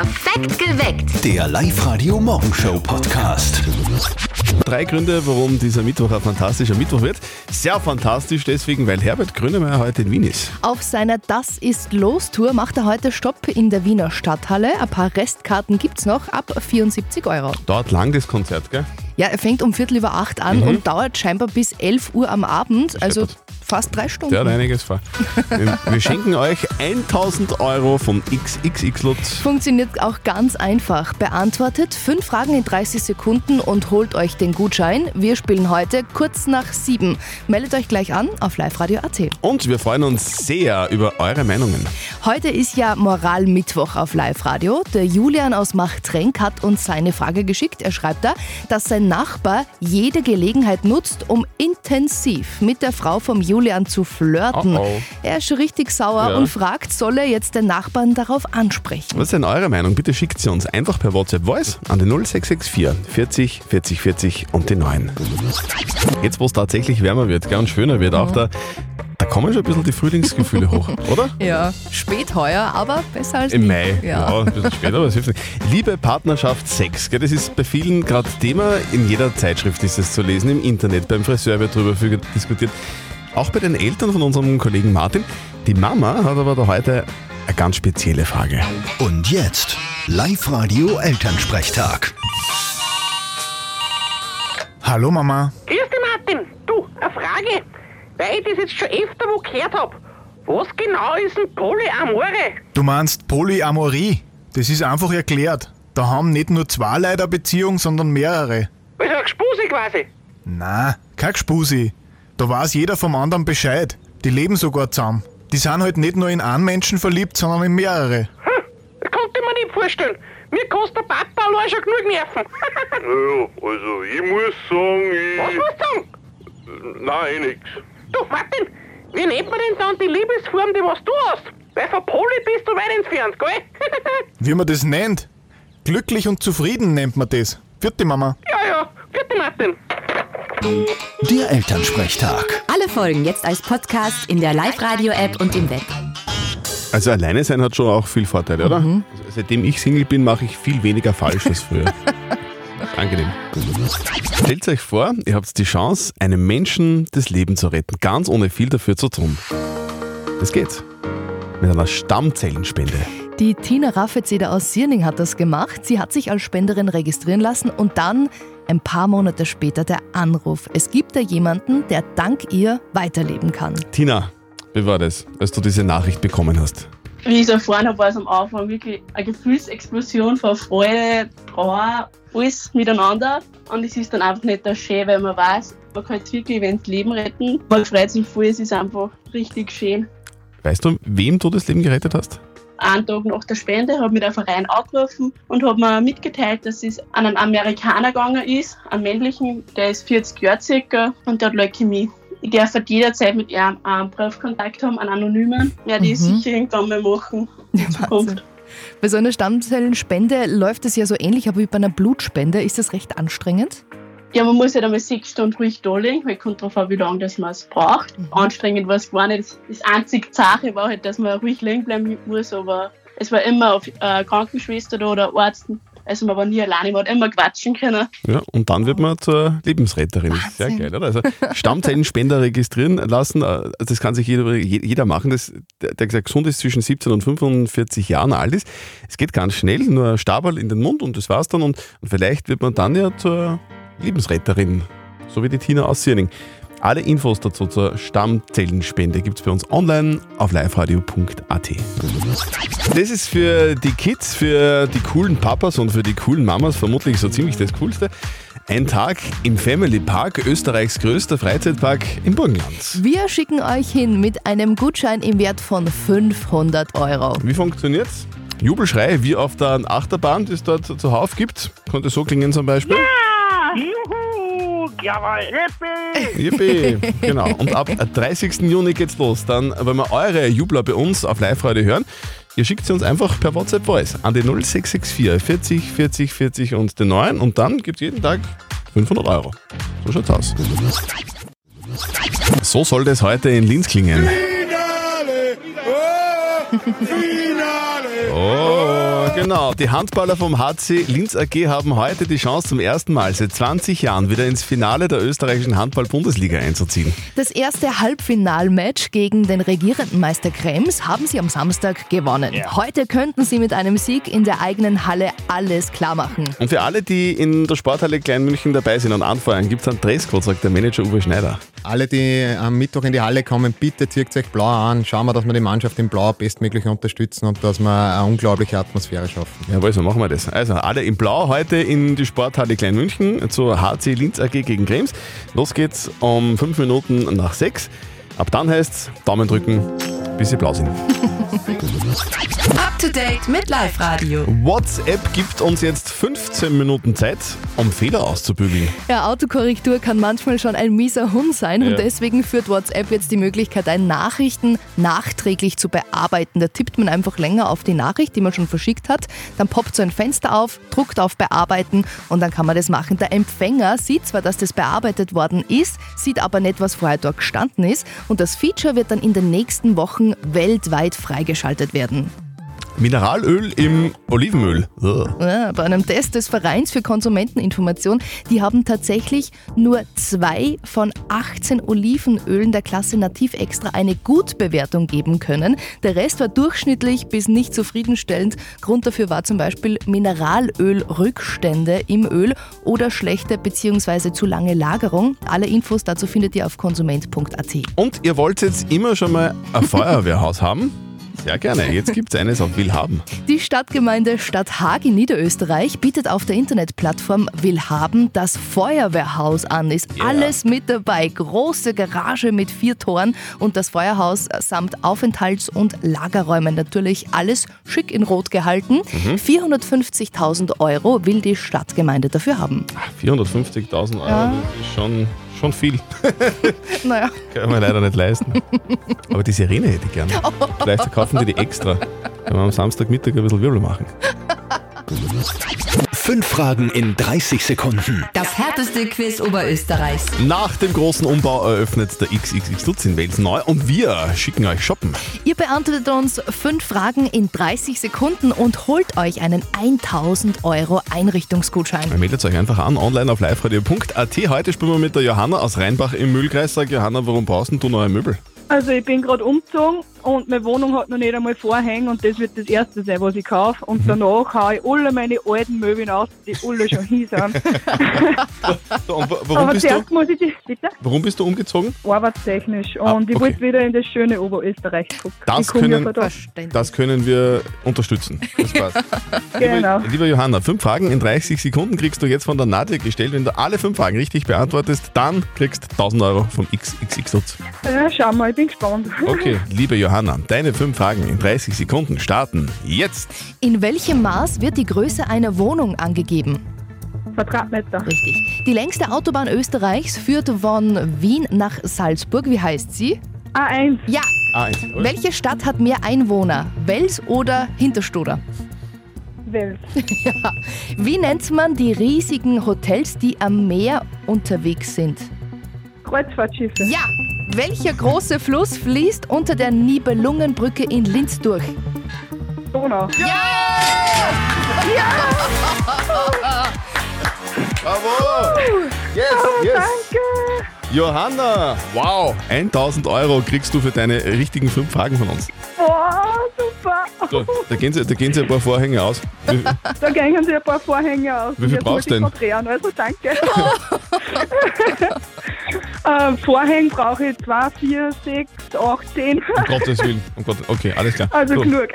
Perfekt geweckt. Der Live-Radio-Morgenshow-Podcast. Drei Gründe, warum dieser Mittwoch ein fantastischer Mittwoch wird. Sehr fantastisch deswegen, weil Herbert Grönemeyer heute in Wien ist. Auf seiner Das ist los Tour macht er heute Stopp in der Wiener Stadthalle. Ein paar Restkarten gibt's noch ab 74 Euro. Dauert lang das Konzert, gell? Ja, er fängt um Viertel über acht an und dauert scheinbar bis 11 Uhr am Abend, also fast drei Stunden. Der hat einiges vor. Wir- schenken euch 1000 Euro von XXX Lutz. Funktioniert auch ganz einfach. Beantwortet fünf Fragen in 30 Sekunden und holt euch den Gutschein. Wir spielen heute kurz nach sieben. Meldet euch gleich an auf liveradio.at. Und wir freuen uns sehr über eure Meinungen. Heute ist ja Moralmittwoch auf Live-Radio. Der Julian aus Machtrenk hat uns seine Frage geschickt. Er schreibt da, dass sein Nachbar jede Gelegenheit nutzt, um intensiv mit der Frau vom Julian zu flirten. Oh, oh. Er ist schon richtig sauer Ja. und fragt, soll er jetzt den Nachbarn darauf ansprechen? Was ist denn eure Meinung? Bitte schickt sie uns einfach per WhatsApp Voice an die 0664 40 40 40 und die 9. Jetzt, wo es tatsächlich wärmer wird und schöner wird, auch da kommen schon ein bisschen die Frühlingsgefühle hoch, oder? Ja, spät heuer, aber besser als Im nie. Mai, ja. Ja. ein bisschen später, aber es hilft nicht. Liebe Partnerschaft, Sex, gell, das ist bei vielen gerade Thema. In jeder Zeitschrift ist es zu lesen, im Internet, beim Friseur wird darüber viel diskutiert. Auch bei den Eltern von unserem Kollegen Martin. Die Mama hat aber da heute eine ganz spezielle Frage. Und jetzt Live-Radio-Elternsprechtag. Hallo Mama. Grüß dich, Martin. Du, eine Frage. Weil ich das jetzt schon öfter wo gehört hab. Was genau ist ein Polyamore? Du meinst Polyamorie? Das ist einfach erklärt. Da haben nicht nur zwei Leute eine Beziehung, sondern mehrere. Also eine Gespuse quasi. Na, kein Gspusi. Da weiß jeder vom anderen Bescheid. Die leben sogar zusammen. Die sind halt nicht nur in einen Menschen verliebt, sondern in mehrere. Hm, das konnte ich mir nicht vorstellen. Mir kostet der Papa allein schon genug Nerven. Ja, also ich muss sagen, Was ich. musst du sagen? Nein, nix. Du, Martin, wie nennt man denn dann die Liebesform, die was du hast? Weil von Poly bist du weit entfernt, gell? Wie man das nennt? Glücklich und zufrieden nennt man das. Vierte Mama. ja, ja. Bitte, Martin. Der Elternsprechtag. Alle Folgen jetzt als Podcast in der Live-Radio-App und im Web. Also alleine sein hat schon auch viel Vorteile, oder? Also seitdem ich Single bin, mache ich viel weniger falsch als früher. Angenehm. Stellt euch vor, ihr habt die Chance, einem Menschen das Leben zu retten, ganz ohne viel dafür zu tun. Das geht. Mit einer Stammzellenspende. Die Tina Raffezeder aus Sierning hat das gemacht. Sie hat sich als Spenderin registrieren lassen und dann ein paar Monate später der Anruf. Es gibt da jemanden, der dank ihr weiterleben kann. Tina, wie war das, als du diese Nachricht bekommen hast? Wie ich es erfahren habe, war es am Anfang wirklich eine Gefühlsexplosion von Freude, Trauer, alles miteinander. Und es ist dann einfach nicht das schön, weil man weiß, man kann jetzt wirklich wenn Leben retten. Man freut sich voll, es ist einfach richtig schön. Weißt du, wem du das Leben gerettet hast? Einen Tag nach der Spende habe ich den Verein angerufen und habe mir mitgeteilt, dass es an einen Amerikaner gegangen ist, einen männlichen, der ist 40 Jahre circa und der hat Leukämie. Ich darf halt jederzeit mit ihm einen Briefkontakt haben, einen anonymen. Werde ich Mhm. sicher irgendwann mal machen Zukunft. Bei so einer Stammzellenspende läuft es ja so ähnlich, aber wie bei einer Blutspende ist das recht anstrengend. Ja, man muss ja einmal sechs Stunden ruhig da liegen, weil kommt drauf an, wie lange das man es braucht. Anstrengend war es gar nicht. Das einzige Sache war halt, dass man ruhig liegen bleiben muss, aber es war immer auf äh, Krankenschwester oder Arzt. Also man war nie alleine, man hat immer quatschen können. Ja, und dann wird man zur Lebensretterin. Sehr Wahnsinn. geil, oder? Also Stammzellenspender registrieren lassen, äh, das kann sich jeder, jeder machen. Das, der, der gesagt, gesund ist zwischen 17 und 45 Jahren alt ist. Es geht ganz schnell, nur Stabal in den Mund und das war's dann. Und, und vielleicht wird man dann ja zur Lebensretterin, so wie die Tina aus Sierning. Alle Infos dazu zur Stammzellenspende gibt es bei uns online auf liveradio.at. Das ist für die Kids, für die coolen Papas und für die coolen Mamas vermutlich so ziemlich das Coolste. Ein Tag im Family Park, Österreichs größter Freizeitpark im Burgenland. Wir schicken euch hin mit einem Gutschein im Wert von 500 Euro. Wie funktioniert's? Jubelschrei wie auf der Achterbahn, die es dort zuhauf gibt. Konnte so klingen zum Beispiel. Juhu, jawohl, Yippie. Yippie. genau. Und ab 30. Juni geht's los. Dann wollen wir eure Jubler bei uns auf Live-Radio hören. Ihr schickt sie uns einfach per WhatsApp Voice an die 0664 40 40 40 und den 9 und dann gibt's jeden Tag 500 Euro. So schaut's aus. So soll das heute in Linz klingen. Oh, Genau, die Handballer vom HC Linz AG haben heute die Chance, zum ersten Mal seit 20 Jahren wieder ins Finale der österreichischen Handball-Bundesliga einzuziehen. Das erste Halbfinalmatch gegen den regierenden Meister Krems haben sie am Samstag gewonnen. Heute könnten sie mit einem Sieg in der eigenen Halle alles klar machen. Und für alle, die in der Sporthalle Kleinmünchen dabei sind und anfeuern, gibt es einen Dresscode, sagt der Manager Uwe Schneider. Alle, die am Mittwoch in die Halle kommen, bitte zieht euch blau an. Schauen wir, dass wir die Mannschaft in Blau bestmöglich unterstützen und dass wir eine unglaubliche Atmosphäre schaffen. Jawohl, so machen wir das. Also alle in Blau heute in die Sporthalle Kleinmünchen zur HC Linz AG gegen Krems. Los geht's um fünf Minuten nach sechs. Ab dann heißt's Daumen drücken, bis sie blau sind. Up to date mit Live Radio. WhatsApp gibt uns jetzt 15 Minuten Zeit, um Fehler auszubügeln. Ja, Autokorrektur kann manchmal schon ein mieser Hund sein Ja. und deswegen führt WhatsApp jetzt die Möglichkeit ein, Nachrichten nachträglich zu bearbeiten. Da tippt man einfach länger auf die Nachricht, die man schon verschickt hat, dann poppt so ein Fenster auf, druckt auf Bearbeiten und dann kann man das machen. Der Empfänger sieht zwar, dass das bearbeitet worden ist, sieht aber nicht, was vorher dort gestanden ist und das Feature wird dann in den nächsten Wochen weltweit freigeschaltet werden. Mineralöl im Olivenöl. Ja, bei einem Test des Vereins für Konsumenteninformation, die haben tatsächlich nur zwei von 18 Olivenölen der Klasse Nativ Extra eine Gutbewertung geben können. Der Rest war durchschnittlich bis nicht zufriedenstellend. Grund dafür war zum Beispiel Mineralölrückstände im Öl oder schlechte bzw. zu lange Lagerung. Alle Infos dazu findet ihr auf konsument.at. Und ihr wollt jetzt immer schon mal ein Feuerwehrhaus haben? Sehr gerne. Jetzt gibt's eines auf Willhaben. Die Stadtgemeinde Stadthag in Niederösterreich bietet auf der Internetplattform Willhaben das Feuerwehrhaus an. Ist Ja. alles mit dabei. Große Garage mit vier Toren und das Feuerhaus samt Aufenthalts- und Lagerräumen. Natürlich alles schick in Rot gehalten. 450.000 Euro will die Stadtgemeinde dafür haben. 450.000 Euro, Ja. das ist schon, schon viel. Naja, Kann man leider nicht leisten. Aber die Sirene hätte ich gerne. Vielleicht verkaufen die die extra. Wenn wir am Samstagmittag ein bisschen Wirbel machen. Fünf Fragen in 30 Sekunden. Das härteste Quiz Oberösterreichs. Nach dem großen Umbau eröffnet der XXX Lutz in Wels neu und wir schicken euch shoppen. ihr beantwortet uns fünf Fragen in 30 Sekunden und holt euch einen 1000 Euro Einrichtungsgutschein. Meldet euch einfach an, online auf liveradio.at. Heute spielen wir mit der Johanna aus Rheinbach im Müllkreis. Sag Johanna, warum brauchst denn du neue Möbel? Also ich bin gerade umgezogen und meine Wohnung hat noch nicht einmal Vorhänge und das wird das erste sein, was ich kaufe. Und danach haue ich alle meine alten Möbel aus, die alle schon hin sind. Und wa- warum, Aber bist du, zuerst muss ich die, bitte, warum bist du umgezogen? arbeitstechnisch. Und Ah, ich okay. wollte wieder in das schöne Oberösterreich zurück. Das ich komme ja können- von dort. Verständlich. Das können wir unterstützen. Das passt. Genau. Liebe, Johanna, fünf Fragen in 30 Sekunden kriegst du jetzt von der Nadja gestellt. Wenn du alle fünf Fragen richtig beantwortest, dann kriegst du 1000 Euro vom XXX. Ja, schau mal, ich bin gespannt. Okay, liebe Johanna, deine fünf Fragen in 30 Sekunden starten jetzt. In welchem Maß wird die Größe einer Wohnung angegeben? Quadratmeter. Richtig. Die längste Autobahn Österreichs führt von Wien nach Salzburg. Wie heißt sie? A1, Ja. Ah, Welche Stadt hat mehr Einwohner? Wels oder Hinterstoder? Wels. Ja. Wie nennt man die riesigen Hotels, die am Meer unterwegs sind? Kreuzfahrtschiffe. Ja. Welcher große Fluss fließt unter der Nibelungenbrücke in Linz durch? Donau. Bravo! Yes, yes! Danke. Johanna, wow, 1000 Euro kriegst du für deine richtigen fünf Fragen von uns. Boah, super. So, da, gehen sie, da gehen sie ein paar Vorhänge aus. Wie- Da gehen sie ein paar Vorhänge aus. Wie viel Jetzt brauchst du denn? drehen, Also danke. äh, Vorhänge brauche ich 2, 4, 6, 8, 10. Um Gottes Willen. Um Gott, okay, alles klar. Also so, genug.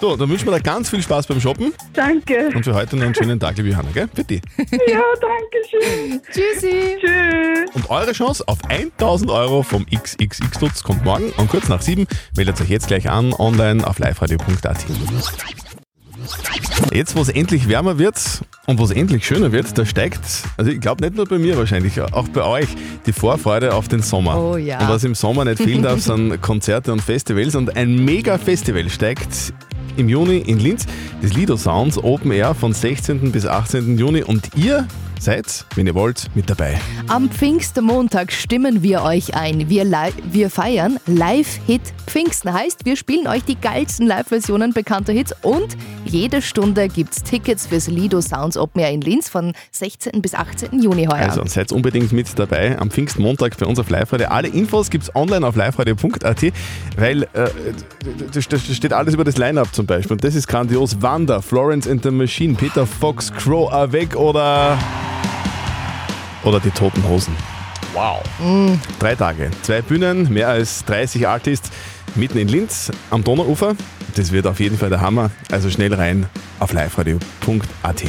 so, dann wünschen wir dir ganz viel Spaß beim Shoppen danke. und für heute noch einen schönen Tag, liebe Johanna, gell? Bitte. Ja, danke schön. Tschüssi. Tschüss. Und eure Chance auf 1000 Euro vom XXX Lutz kommt morgen um kurz nach sieben. Meldet euch jetzt gleich an, online auf liveradio.at. Jetzt, wo es endlich wärmer wird und wo es endlich schöner wird, da steigt, also ich glaube nicht nur bei mir wahrscheinlich, auch bei euch, die Vorfreude auf den Sommer. Oh ja. Und was im Sommer nicht fehlen darf, sind Konzerte und Festivals. Und ein Mega-Festival steigt im Juni in Linz, das Lido Sounds Open Air von 16. bis 18. Juni. Und ihr seid, wenn ihr wollt, mit dabei. Am Pfingstmontag stimmen wir euch ein. Wir, wir feiern Live-Hit Pfingsten. Heißt, wir spielen euch die geilsten Live-Versionen bekannter Hits und jede Stunde gibt's Tickets fürs Lido Sounds Open Air in Linz von 16. bis 18. Juni heuer. Also seid unbedingt mit dabei am Pfingstmontag bei uns auf Live-Radio. Alle Infos gibt's online auf liveradio.at, weil äh, da da steht alles über das Line-Up zum Beispiel. Und das ist grandios. Wanda, Florence and the Machine, Peter Fox, Crow Avec oder, oder die Toten Hosen. Wow. Drei Tage, zwei Bühnen, mehr als 30 Artists mitten in Linz am Donauufer. Das wird auf jeden Fall der Hammer. Also schnell rein auf liveradio.at.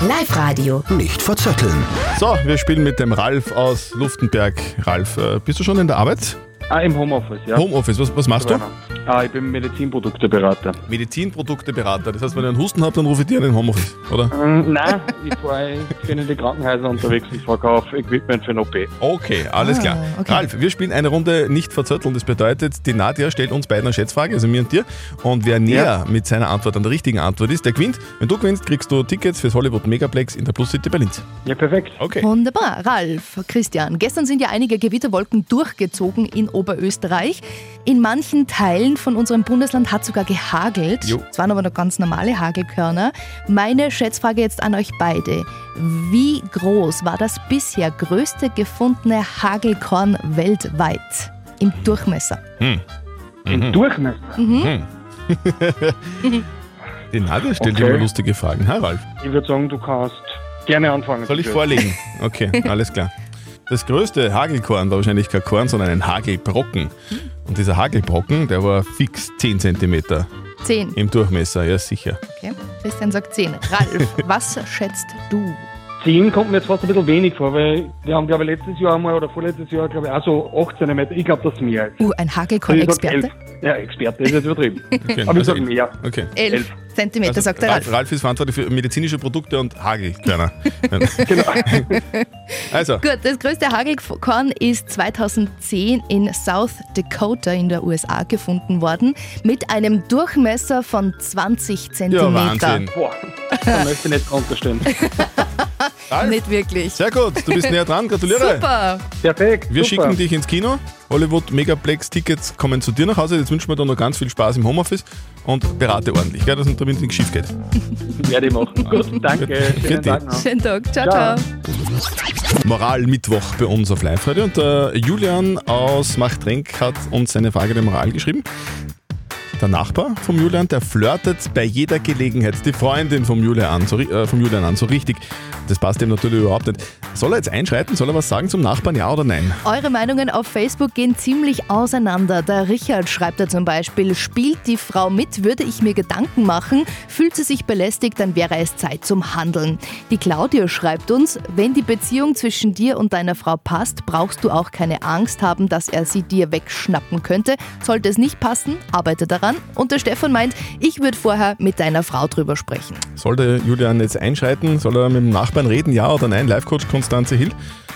Live-Radio. Nicht verzetteln. So, wir spielen mit dem Ralf aus Luftenberg. Ralf, äh, bist du schon in der Arbeit? Ah, im Homeoffice, ja. Homeoffice, was, was machst du? Ah, ich bin Medizinprodukteberater. Medizinprodukteberater. Das heißt, wenn ihr einen Husten habt, dann rufe ich dir in den Homeoffice, oder? Ähm, nein, ich, fahr, ich bin in die Krankenhäuser unterwegs, ich verkaufe Equipment für ein OP. Okay, alles Ah, klar. okay. Ralf, wir spielen eine Runde nicht verzötteln. Das bedeutet, die Nadja stellt uns beiden eine Schätzfrage, also mir und dir. Und wer näher mit seiner Antwort an der richtigen Antwort ist, der gewinnt. Wenn du gewinnst, kriegst du Tickets fürs Hollywood Megaplex in der Plus City Berlin. Ja, perfekt. Okay. Wunderbar. Ralf, Christian, gestern sind ja einige Gewitterwolken durchgezogen in Oberösterreich. In manchen Teilen von unserem Bundesland hat sogar gehagelt. Jo. Es waren aber noch ganz normale Hagelkörner. Meine Schätzfrage jetzt an euch beide. Wie groß war das bisher größte gefundene Hagelkorn weltweit im Durchmesser? Im Durchmesser. Die Nadja stellt Okay. immer lustige Fragen. Hi, Ralf. Ich würde sagen, du kannst gerne anfangen. Soll ich bitte. vorlegen? Okay, alles klar. Das größte Hagelkorn war wahrscheinlich kein Korn, sondern ein Hagelbrocken. Und dieser Hagelbrocken, der war fix 10 cm Zehn. im Durchmesser, ja sicher. Okay. Christian sagt zehn. Ralf, was schätzt du? 10 kommt mir jetzt fast ein bisschen wenig vor, weil wir haben, glaube ich, letztes Jahr einmal oder vorletztes Jahr, glaube ich, auch so 8 cm. Ich glaube, das ist mehr. Uh, ein Also Hagelkorn-Experte? 11. Ja, Experte ist jetzt übertrieben. Okay, Aber ich also sage mehr. Okay. Elf Elf. Zentimeter, Also sagt der Ralf, Ralf. Ist verantwortlich für medizinische Produkte und Hagelkörner. Genau. also, Gut, das größte Hagelkorn ist 2010 in South Dakota in der USA gefunden worden mit einem Durchmesser von 20 ja, Zentimeter. Wahnsinn. Boah, da möchte ich nicht runterstehen. Ralf, Nicht wirklich. sehr gut, du bist näher dran, gratuliere. Super. Perfekt. Wir super. schicken dich ins Kino. Hollywood Megaplex Tickets kommen zu dir nach Hause. Jetzt wünschen wir dir noch ganz viel Spaß im Homeoffice und berate ordentlich, gell, dass damit nichts schief geht. Werde ich machen. Gut, danke. Schönen. Tag noch. Schönen Tag. Ciao, Ciao. ciao. Moral Mittwoch bei uns auf Live-Radio. Und der Julian aus Machtrenk hat uns seine Frage der Moral geschrieben. Der Nachbar vom Julian, der flirtet bei jeder Gelegenheit die Freundin vom Julian an, so, äh, vom Julian an, so richtig. Das passt ihm natürlich überhaupt nicht. Soll er jetzt einschreiten? Soll er was sagen zum Nachbarn, ja oder nein? Eure Meinungen auf Facebook gehen ziemlich auseinander. Der Richard schreibt da zum Beispiel, spielt die Frau mit, würde ich mir Gedanken machen, fühlt sie sich belästigt, dann wäre es Zeit zum Handeln. Die Claudia schreibt uns, wenn die Beziehung zwischen dir und deiner Frau passt, brauchst du auch keine Angst haben, dass er sie dir wegschnappen könnte. Sollte es nicht passen, arbeite daran. Und der Stefan meint, ich würde vorher mit deiner Frau drüber sprechen. Soll der Julian jetzt einschreiten? Soll er mit dem Nachbarn reden, ja oder nein? Live-Coach Konstanze Hill,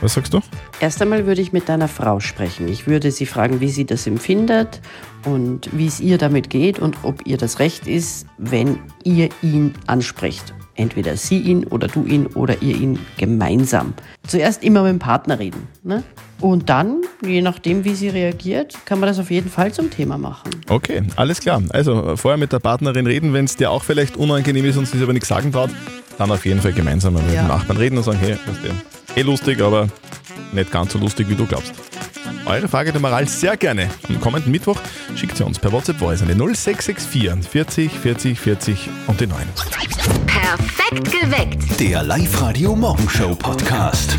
was sagst du? Erst einmal würde ich mit deiner Frau sprechen. Ich würde sie fragen, wie sie das empfindet und wie es ihr damit geht und ob ihr das Recht ist, wenn ihr ihn ansprecht. Entweder sie ihn oder du ihn oder ihr ihn gemeinsam. Zuerst immer mit dem Partner reden. Ne? Und dann, je nachdem, wie sie reagiert, kann man das auf jeden Fall zum Thema machen. Okay, alles klar. Also vorher mit der Partnerin reden, wenn es dir auch vielleicht unangenehm ist und sie sich aber nichts sagen traut, dann auf jeden Fall gemeinsam mit Ja. dem Nachbarn reden und sagen, hey, das ist eh lustig, aber nicht ganz so lustig, wie du glaubst. Eure Frage der Moral sehr gerne. Am kommenden Mittwoch schickt sie uns per WhatsApp Voice an die 0664 40 40 40 und die 9. Perfekt geweckt. Der Live-Radio Morgenshow Podcast.